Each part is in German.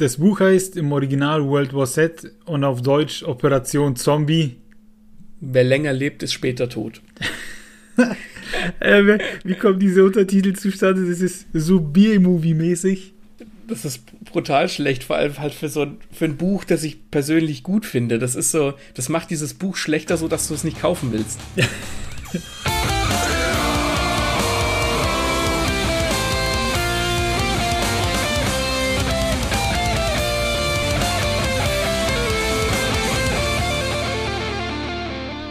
das Buch heißt im Original World War Z und auf Deutsch Operation Zombie. Wer länger lebt, ist später tot. äh, wie kommt diese Untertitel zustande? Das ist so B-Movie-mäßig. Das ist brutal schlecht, vor allem halt für so ein, für ein Buch, das ich persönlich gut finde. Das ist so, das macht dieses Buch schlechter, so dass du es nicht kaufen willst.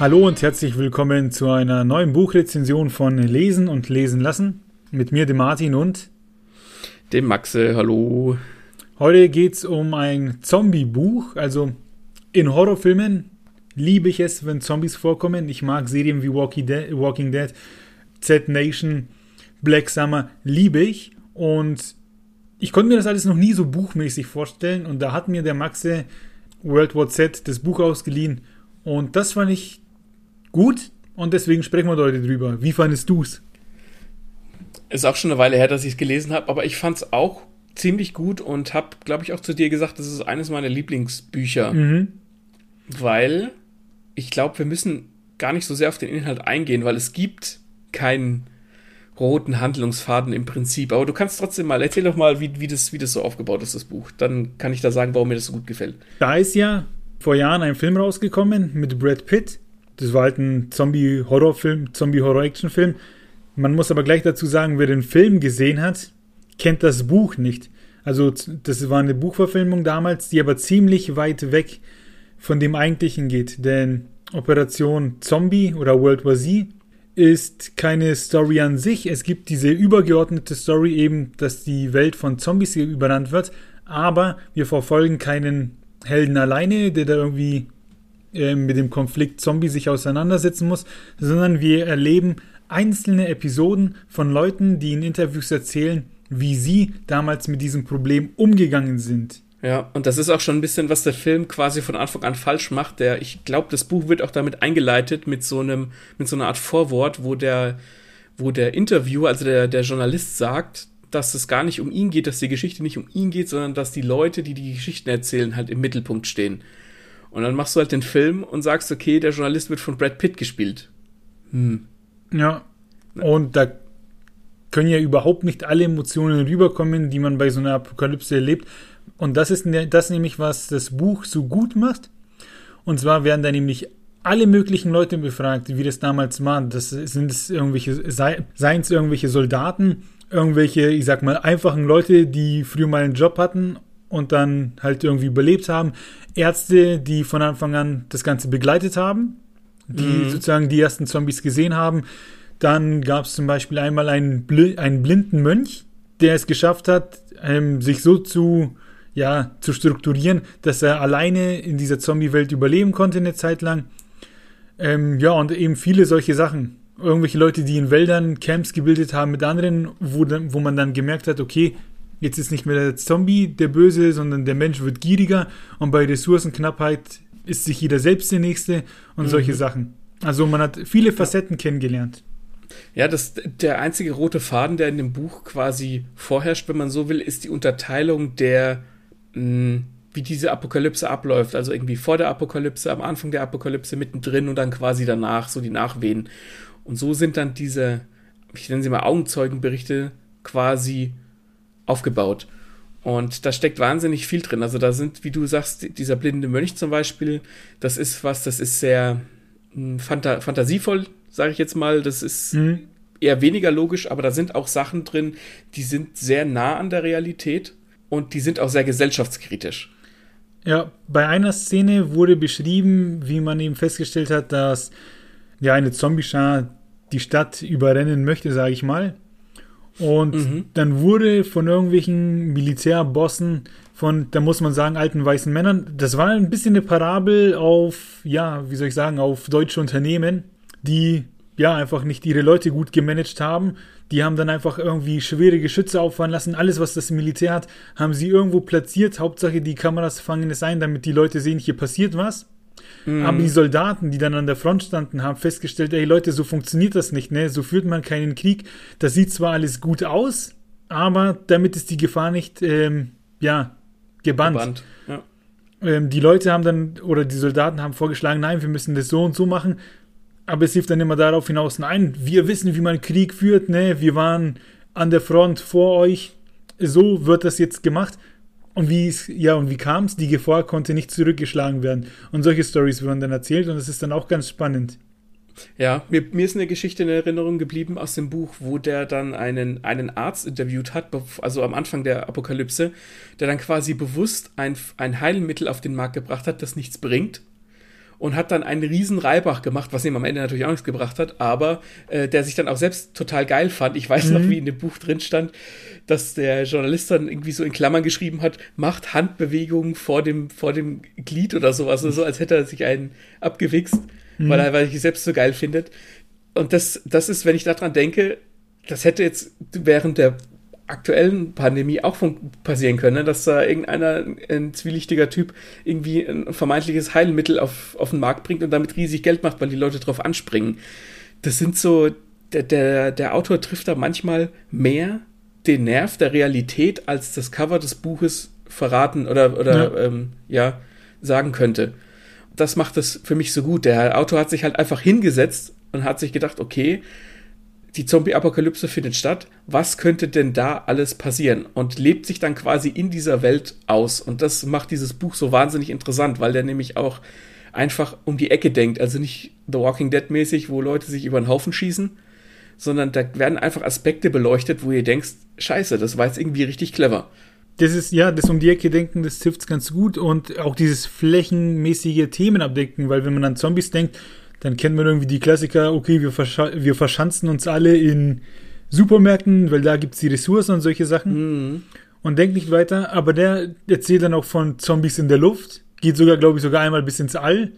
Hallo und herzlich willkommen zu einer neuen Buchrezension von Lesen und Lesen lassen. Mit mir, dem Martin und dem Maxe. Hallo. Heute geht es um ein Zombie-Buch. Also in Horrorfilmen liebe ich es, wenn Zombies vorkommen. Ich mag Serien wie Walking Dead, Walking Dead Z Nation, Black Summer, liebe ich. Und ich konnte mir das alles noch nie so buchmäßig vorstellen. Und da hat mir der Maxe World War Z das Buch ausgeliehen. Und das fand ich gut und deswegen sprechen wir heute drüber. Wie fandest du es? Ist auch schon eine Weile her, dass ich es gelesen habe, aber ich fand es auch ziemlich gut und habe, glaube ich, auch zu dir gesagt, das ist eines meiner Lieblingsbücher. Mhm. Weil ich glaube, wir müssen gar nicht so sehr auf den Inhalt eingehen, weil es gibt keinen roten Handlungsfaden im Prinzip. Aber du kannst trotzdem mal, erzähl doch mal, wie, wie, das, wie das so aufgebaut ist, das Buch. Dann kann ich da sagen, warum mir das so gut gefällt. Da ist ja vor Jahren ein Film rausgekommen mit Brad Pitt das war halt ein Zombie-Horrorfilm, Zombie-Horror-Action-Film. Man muss aber gleich dazu sagen, wer den Film gesehen hat, kennt das Buch nicht. Also das war eine Buchverfilmung damals, die aber ziemlich weit weg von dem eigentlichen geht. Denn Operation Zombie oder World War Z ist keine Story an sich. Es gibt diese übergeordnete Story eben, dass die Welt von Zombies überrannt wird. Aber wir verfolgen keinen Helden alleine, der da irgendwie äh, mit dem Konflikt Zombie sich auseinandersetzen muss, sondern wir erleben einzelne Episoden von Leuten, die in Interviews erzählen, wie sie damals mit diesem Problem umgegangen sind. Ja, und das ist auch schon ein bisschen, was der Film quasi von Anfang an falsch macht. Der, ich glaube, das Buch wird auch damit eingeleitet mit so einem, mit so einer Art Vorwort, wo der, wo der Interviewer, also der, der Journalist sagt, dass es gar nicht um ihn geht, dass die Geschichte nicht um ihn geht, sondern dass die Leute, die die Geschichten erzählen, halt im Mittelpunkt stehen. Und dann machst du halt den Film und sagst, okay, der Journalist wird von Brad Pitt gespielt. Hm. Ja. Und da können ja überhaupt nicht alle Emotionen rüberkommen, die man bei so einer Apokalypse erlebt. Und das ist ne, das nämlich, was das Buch so gut macht. Und zwar werden da nämlich alle möglichen Leute befragt, wie das damals war. Das sind es irgendwelche, seien es irgendwelche Soldaten, irgendwelche, ich sag mal, einfachen Leute, die früher mal einen Job hatten und dann halt irgendwie überlebt haben. Ärzte, die von Anfang an das Ganze begleitet haben, die mhm. sozusagen die ersten Zombies gesehen haben. Dann gab es zum Beispiel einmal einen, Bl einen blinden Mönch, der es geschafft hat, ähm, sich so zu, ja, zu strukturieren, dass er alleine in dieser Zombie-Welt überleben konnte eine Zeit lang. Ähm, ja, und eben viele solche Sachen. Irgendwelche Leute, die in Wäldern Camps gebildet haben mit anderen, wo, wo man dann gemerkt hat, okay, Jetzt ist nicht mehr der Zombie der Böse, sondern der Mensch wird gieriger und bei Ressourcenknappheit ist sich jeder selbst der Nächste und mhm. solche Sachen. Also man hat viele Facetten ja. kennengelernt. Ja, das, der einzige rote Faden, der in dem Buch quasi vorherrscht, wenn man so will, ist die Unterteilung der, mh, hm, wie diese Apokalypse abläuft. Also irgendwie vor der Apokalypse, am Anfang der Apokalypse, mittendrin und dann quasi danach, so die Nachwehen. Und so sind dann diese, ich nenne sie mal Augenzeugenberichte, quasi aufgebaut. Und da steckt wahnsinnig viel drin. Also da sind, wie du sagst, dieser blinde Mönch zum Beispiel, das ist was, das ist sehr hm, phanta fantasievoll, sage ich jetzt mal. Das ist mhm. eher weniger logisch, aber da sind auch Sachen drin, die sind sehr nah an der Realität und die sind auch sehr gesellschaftskritisch. Ja, bei einer Szene wurde beschrieben, wie man eben festgestellt hat, dass ja eine Zombie-Schar die Stadt überrennen möchte, sage ich mal. Und mhm. dann wurde von irgendwelchen Militärbossen, von, da muss man sagen, alten weißen Männern, das war ein bisschen eine Parabel auf, ja, wie soll ich sagen, auf deutsche Unternehmen, die ja einfach nicht ihre Leute gut gemanagt haben. Die haben dann einfach irgendwie schwere Geschütze auffahren lassen. Alles, was das Militär hat, haben sie irgendwo platziert. Hauptsache, die Kameras fangen es ein, damit die Leute sehen, hier passiert was. Mhm. Aber die Soldaten, die dann an der Front standen, haben festgestellt, ey Leute, so funktioniert das nicht, ne? So führt man keinen Krieg. Das sieht zwar alles gut aus, aber damit ist die Gefahr nicht, ähm, ja, gebannt. gebannt ja. ähm, die Leute haben dann, oder die Soldaten haben vorgeschlagen, nein, wir müssen das so und so machen. Aber es lief dann immer darauf hinaus, nein, wir wissen, wie man Krieg führt, ne? Wir waren an der Front vor euch. So wird das jetzt gemacht. Und wie ja, und wie kam es? Die Gefahr konnte nicht zurückgeschlagen werden. Und solche Stories wurden dann erzählt und das ist dann auch ganz spannend. Ja, mir, mir ist eine Geschichte in Erinnerung geblieben aus dem Buch, wo der dann einen, einen Arzt interviewt hat, also am Anfang der Apokalypse, der dann quasi bewusst ein, ein Heilmittel auf den Markt gebracht hat, das nichts bringt und hat dann einen riesen Reibach gemacht, was ihm am Ende natürlich auch nichts gebracht hat, aber äh, der sich dann auch selbst total geil fand. Ich weiß mhm. noch, wie in dem Buch drin stand, dass der Journalist dann irgendwie so in Klammern geschrieben hat, macht Handbewegungen vor dem, vor dem Glied oder sowas, also so als hätte er sich einen abgewichst, mhm. weil er weil ich selbst so geil findet. Und das, das ist, wenn ich daran denke, das hätte jetzt während der aktuellen Pandemie auch von, passieren können, ne? dass da irgendeiner, ein zwielichtiger Typ, irgendwie ein vermeintliches Heilmittel auf, auf den Markt bringt und damit riesig Geld macht, weil die Leute drauf anspringen. Das sind so, der, der, der Autor trifft da manchmal mehr den Nerv der Realität, als das Cover des Buches verraten oder, oder ja. Ähm, ja sagen könnte. Das macht es für mich so gut. Der Autor hat sich halt einfach hingesetzt und hat sich gedacht, okay, die Zombie-Apokalypse findet statt. Was könnte denn da alles passieren? Und lebt sich dann quasi in dieser Welt aus. Und das macht dieses Buch so wahnsinnig interessant, weil der nämlich auch einfach um die Ecke denkt. Also nicht The Walking Dead mäßig, wo Leute sich über den Haufen schießen, sondern da werden einfach Aspekte beleuchtet, wo ihr denkst, scheiße, das war jetzt irgendwie richtig clever. Das ist, ja, das um die Ecke denken, das trifft ganz gut und auch dieses flächenmäßige Themenabdecken, weil wenn man an Zombies denkt, dann kennt man irgendwie die Klassiker, okay, wir, versch wir verschanzen uns alle in Supermärkten, weil da gibt es die Ressourcen und solche Sachen. Mhm. Und denkt nicht weiter, aber der erzählt dann auch von Zombies in der Luft. Geht sogar, glaube ich, sogar einmal bis ins All.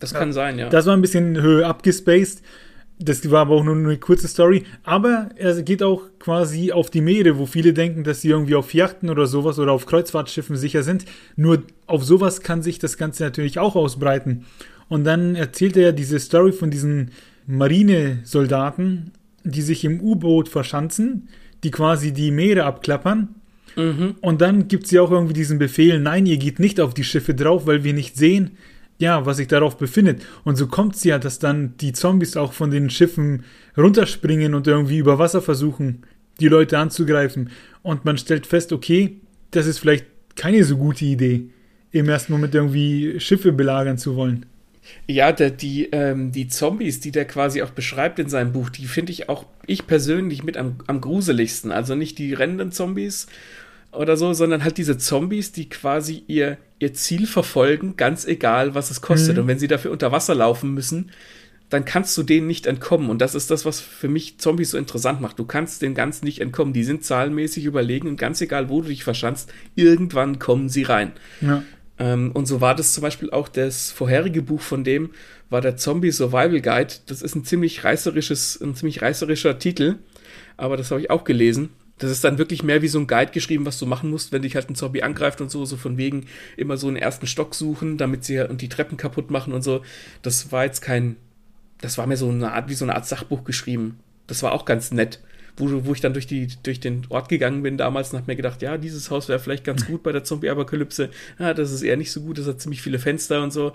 Das kann sein, ja. Das war ein bisschen höher abgespaced. Das war aber auch nur eine kurze Story. Aber er geht auch quasi auf die Meere, wo viele denken, dass sie irgendwie auf Yachten oder sowas oder auf Kreuzfahrtschiffen sicher sind. Nur auf sowas kann sich das Ganze natürlich auch ausbreiten. Und dann erzählt er diese Story von diesen Marinesoldaten, die sich im U-Boot verschanzen, die quasi die Meere abklappern. Mhm. Und dann gibt es ja auch irgendwie diesen Befehl, nein, ihr geht nicht auf die Schiffe drauf, weil wir nicht sehen, ja, was sich darauf befindet. Und so kommt es ja, dass dann die Zombies auch von den Schiffen runterspringen und irgendwie über Wasser versuchen, die Leute anzugreifen. Und man stellt fest, okay, das ist vielleicht keine so gute Idee, im ersten Moment irgendwie Schiffe belagern zu wollen. Ja, der, die, ähm, die Zombies, die der quasi auch beschreibt in seinem Buch, die finde ich auch, ich persönlich mit am, am gruseligsten. Also nicht die rennenden Zombies oder so, sondern halt diese Zombies, die quasi ihr, ihr Ziel verfolgen, ganz egal, was es kostet. Mhm. Und wenn sie dafür unter Wasser laufen müssen, dann kannst du denen nicht entkommen. Und das ist das, was für mich Zombies so interessant macht. Du kannst den ganz nicht entkommen. Die sind zahlenmäßig überlegen und ganz egal, wo du dich verschanzt, irgendwann kommen sie rein. Ja. Ähm, und so war das zum Beispiel auch das vorherige Buch von dem, war der Zombie Survival Guide. Das ist ein ziemlich reißerisches, ein ziemlich reißerischer Titel, aber das habe ich auch gelesen. Das ist dann wirklich mehr wie so ein Guide geschrieben, was du machen musst, wenn dich halt ein Zombie angreift und so, so von wegen immer so einen ersten Stock suchen, damit sie und die Treppen kaputt machen und so. Das war jetzt kein, das war mir so eine Art, wie so eine Art Sachbuch geschrieben. Das war auch ganz nett wo, wo ich dann durch, die, durch den Ort gegangen bin damals und habe mir gedacht, ja, dieses Haus wäre vielleicht ganz gut bei der Zombie-Apokalypse. Ja, das ist eher nicht so gut, das hat ziemlich viele Fenster und so.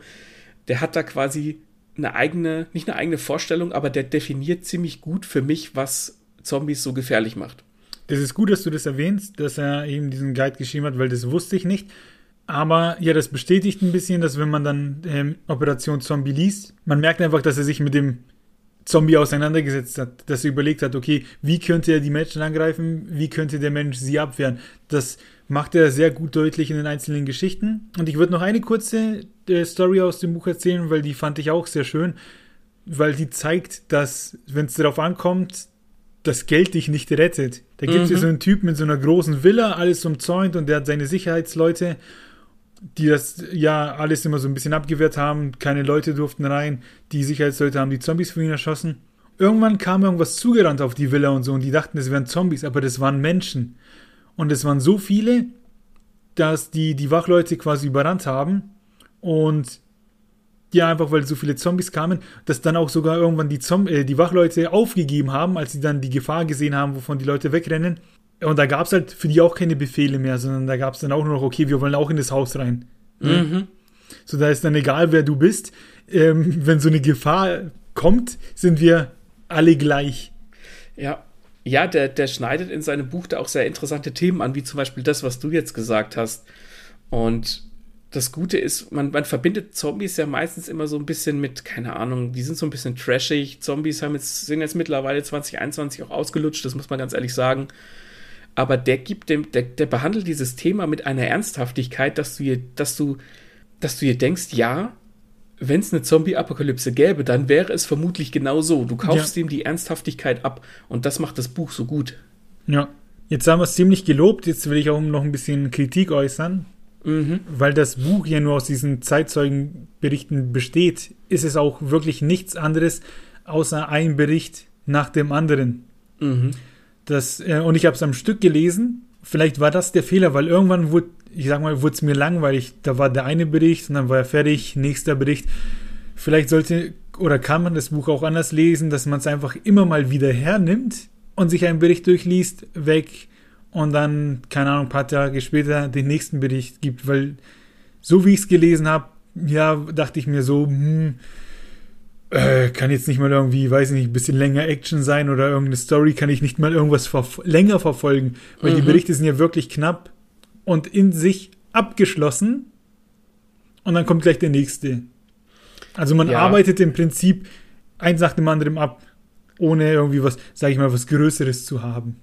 Der hat da quasi eine eigene, nicht eine eigene Vorstellung, aber der definiert ziemlich gut für mich, was Zombies so gefährlich macht. Das ist gut, dass du das erwähnst, dass er eben diesen Guide geschrieben hat, weil das wusste ich nicht. Aber ja, das bestätigt ein bisschen, dass wenn man dann ähm, Operation Zombie liest, man merkt einfach, dass er sich mit dem Zombie auseinandergesetzt hat, dass er überlegt hat, okay, wie könnte er die Menschen angreifen, wie könnte der Mensch sie abwehren. Das macht er sehr gut deutlich in den einzelnen Geschichten. Und ich würde noch eine kurze äh, Story aus dem Buch erzählen, weil die fand ich auch sehr schön, weil die zeigt, dass, wenn es darauf ankommt, das Geld dich nicht rettet. Da gibt es mhm. so einen Typ mit so einer großen Villa, alles umzäunt und der hat seine Sicherheitsleute die das ja alles immer so ein bisschen abgewehrt haben. Keine Leute durften rein. Die Sicherheitsleute haben die Zombies von ihnen erschossen. Irgendwann kam irgendwas zugerannt auf die Villa und so und die dachten, es wären Zombies, aber das waren Menschen. Und es waren so viele, dass die, die Wachleute quasi überrannt haben und ja, einfach weil so viele Zombies kamen, dass dann auch sogar irgendwann die, Zom äh, die Wachleute aufgegeben haben, als sie dann die Gefahr gesehen haben, wovon die Leute wegrennen Und da gab es halt für die auch keine Befehle mehr, sondern da gab es dann auch nur noch, okay, wir wollen auch in das Haus rein. Mhm. So, da ist dann egal, wer du bist. Ähm, wenn so eine Gefahr kommt, sind wir alle gleich. Ja. Ja, der, der schneidet in seinem Buch da auch sehr interessante Themen an, wie zum Beispiel das, was du jetzt gesagt hast. Und das Gute ist, man, man verbindet Zombies ja meistens immer so ein bisschen mit, keine Ahnung, die sind so ein bisschen trashig. Zombies haben jetzt, sind jetzt mittlerweile 2021 auch ausgelutscht, das muss man ganz ehrlich sagen. Aber der gibt dem, der, der behandelt dieses Thema mit einer Ernsthaftigkeit, dass du ihr, dass du, dass du dir denkst, ja, wenn es eine Zombie-Apokalypse gäbe, dann wäre es vermutlich genau so. Du kaufst ja. ihm die Ernsthaftigkeit ab und das macht das Buch so gut. Ja. Jetzt haben wir es ziemlich gelobt, jetzt will ich auch noch ein bisschen Kritik äußern. Mhm. Weil das Buch ja nur aus diesen Zeitzeugenberichten besteht, ist es auch wirklich nichts anderes außer ein Bericht nach dem anderen. Mhm. Das, äh, und ich habe es am Stück gelesen. Vielleicht war das der Fehler, weil irgendwann wurde, ich sag mal, wurde es mir langweilig. Da war der eine Bericht und dann war er fertig, nächster Bericht. Vielleicht sollte oder kann man das Buch auch anders lesen, dass man es einfach immer mal wieder hernimmt und sich einen Bericht durchliest, weg, und dann, keine Ahnung, ein paar Tage später den nächsten Bericht gibt, weil so wie ich es gelesen habe, ja, dachte ich mir so, hm, äh, kann jetzt nicht mal irgendwie, weiß ich nicht, ein bisschen länger Action sein oder irgendeine Story, kann ich nicht mal irgendwas verf länger verfolgen, weil mhm. die Berichte sind ja wirklich knapp und in sich abgeschlossen und dann kommt gleich der nächste. Also man ja. arbeitet im Prinzip eins nach dem anderen ab, ohne irgendwie was, sage ich mal, was Größeres zu haben.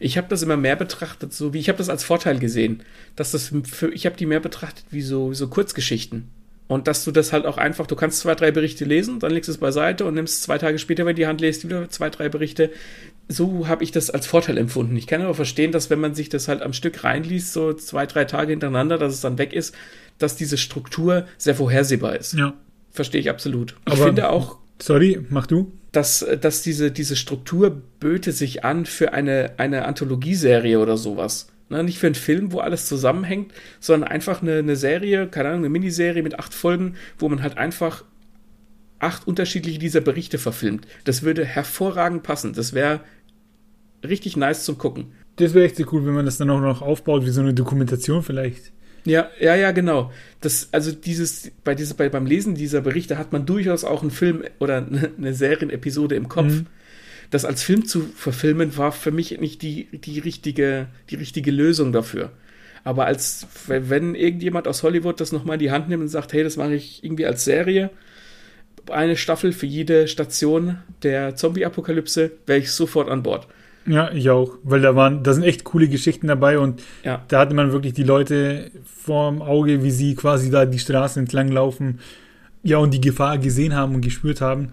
Ich habe das immer mehr betrachtet, so wie ich habe das als Vorteil gesehen, dass das für, ich habe die mehr betrachtet wie so, so Kurzgeschichten. Und dass du das halt auch einfach, du kannst zwei, drei Berichte lesen, dann legst du es beiseite und nimmst zwei Tage später, wenn die Hand lest, wieder zwei, drei Berichte. So habe ich das als Vorteil empfunden. Ich kann aber verstehen, dass wenn man sich das halt am Stück reinliest, so zwei, drei Tage hintereinander, dass es dann weg ist, dass diese Struktur sehr vorhersehbar ist. Ja. Verstehe ich absolut. Ich aber, finde auch. Sorry, mach du dass, dass diese, diese Struktur böte sich an für eine, eine Anthologieserie oder sowas. Ne, nicht für einen Film, wo alles zusammenhängt, sondern einfach eine, eine Serie, keine Ahnung, eine Miniserie mit acht Folgen, wo man halt einfach acht unterschiedliche dieser Berichte verfilmt. Das würde hervorragend passen. Das wäre richtig nice zum Gucken. Das wäre echt so cool, wenn man das dann auch noch aufbaut, wie so eine Dokumentation vielleicht. Ja, ja, ja, genau. Das, also dieses, bei diese, bei, beim Lesen dieser Berichte hat man durchaus auch einen Film oder eine Serienepisode im Kopf. Mhm. Das als Film zu verfilmen, war für mich nicht die, die, richtige, die richtige Lösung dafür. Aber als, wenn irgendjemand aus Hollywood das nochmal in die Hand nimmt und sagt, hey, das mache ich irgendwie als Serie, eine Staffel für jede Station der Zombie-Apokalypse, wäre ich sofort an Bord. Ja, ich auch, weil da waren, da sind echt coole Geschichten dabei und ja. da hatte man wirklich die Leute vorm Auge, wie sie quasi da die Straßen entlang laufen, ja, und die Gefahr gesehen haben und gespürt haben.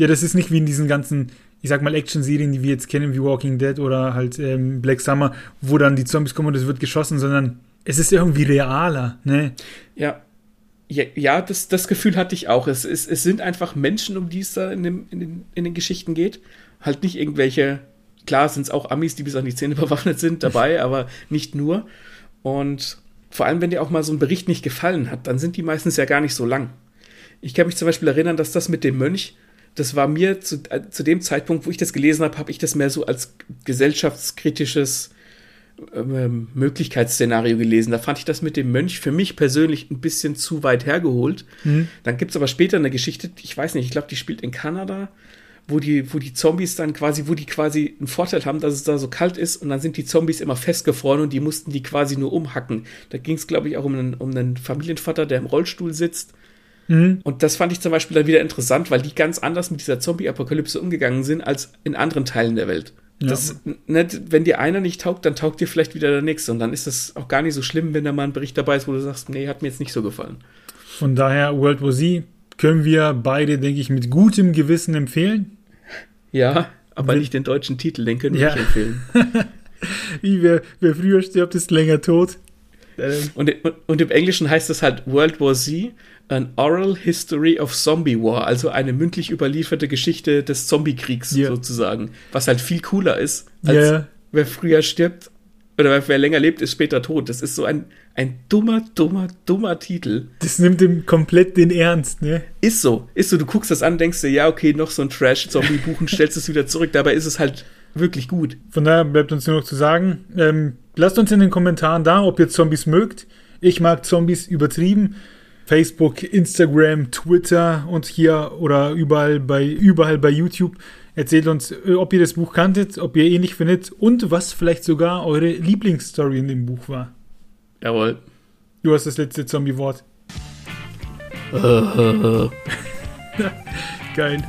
Ja, das ist nicht wie in diesen ganzen, ich sag mal, Action-Serien, die wir jetzt kennen, wie Walking Dead oder halt ähm, Black Summer, wo dann die Zombies kommen und es wird geschossen, sondern es ist irgendwie realer, ne? Ja. Ja, das, das Gefühl hatte ich auch. Es, es, es sind einfach Menschen, um die es da in, dem, in, den, in den Geschichten geht. Halt nicht irgendwelche Klar sind es auch Amis, die bis an die Zähne bewaffnet sind, dabei, aber nicht nur. Und vor allem, wenn dir auch mal so ein Bericht nicht gefallen hat, dann sind die meistens ja gar nicht so lang. Ich kann mich zum Beispiel erinnern, dass das mit dem Mönch, das war mir zu, äh, zu dem Zeitpunkt, wo ich das gelesen habe, habe ich das mehr so als gesellschaftskritisches ähm, Möglichkeitsszenario gelesen. Da fand ich das mit dem Mönch für mich persönlich ein bisschen zu weit hergeholt. Mhm. Dann gibt es aber später eine Geschichte, ich weiß nicht, ich glaube, die spielt in Kanada wo die, wo die Zombies dann quasi, wo die quasi einen Vorteil haben, dass es da so kalt ist und dann sind die Zombies immer festgefroren und die mussten die quasi nur umhacken. Da ging es, glaube ich, auch um einen, um einen Familienvater, der im Rollstuhl sitzt. Mhm. Und das fand ich zum Beispiel dann wieder interessant, weil die ganz anders mit dieser Zombie-Apokalypse umgegangen sind als in anderen Teilen der Welt. Ja. Das, ne, wenn dir einer nicht taugt, dann taugt dir vielleicht wieder der nächste. Und dann ist das auch gar nicht so schlimm, wenn da mal ein Bericht dabei ist, wo du sagst, nee, hat mir jetzt nicht so gefallen. Von daher, World War Z können wir beide, denke ich, mit gutem Gewissen empfehlen. Ja, aber nicht den deutschen Titel, den können wir ja. nicht empfehlen. Wie, wer, wer früher stirbt, ist länger tot. Und, und, und, im Englischen heißt das halt World War Z, an Oral History of Zombie War, also eine mündlich überlieferte Geschichte des Zombiekriegs yeah. sozusagen. Was halt viel cooler ist, als yeah. wer früher stirbt oder wer länger lebt, ist später tot. Das ist so ein, ein dummer, dummer, dummer Titel. Das nimmt ihm komplett den Ernst, ne? Ist so. Ist so. Du guckst das an, denkst dir, ja, okay, noch so ein Trash-Zombie buchen, stellst es wieder zurück. Dabei ist es halt wirklich gut. Von daher bleibt uns nur noch zu sagen, ähm, lasst uns in den Kommentaren da, ob ihr Zombies mögt. Ich mag Zombies übertrieben. Facebook, Instagram, Twitter und hier oder überall bei, überall bei YouTube. Erzählt uns, äh, ob ihr das Buch kanntet, ob ihr ähnlich findet und was vielleicht sogar eure Lieblingsstory in dem Buch war. Jawohl. Du hast das letzte Zombie-Wort. Geil.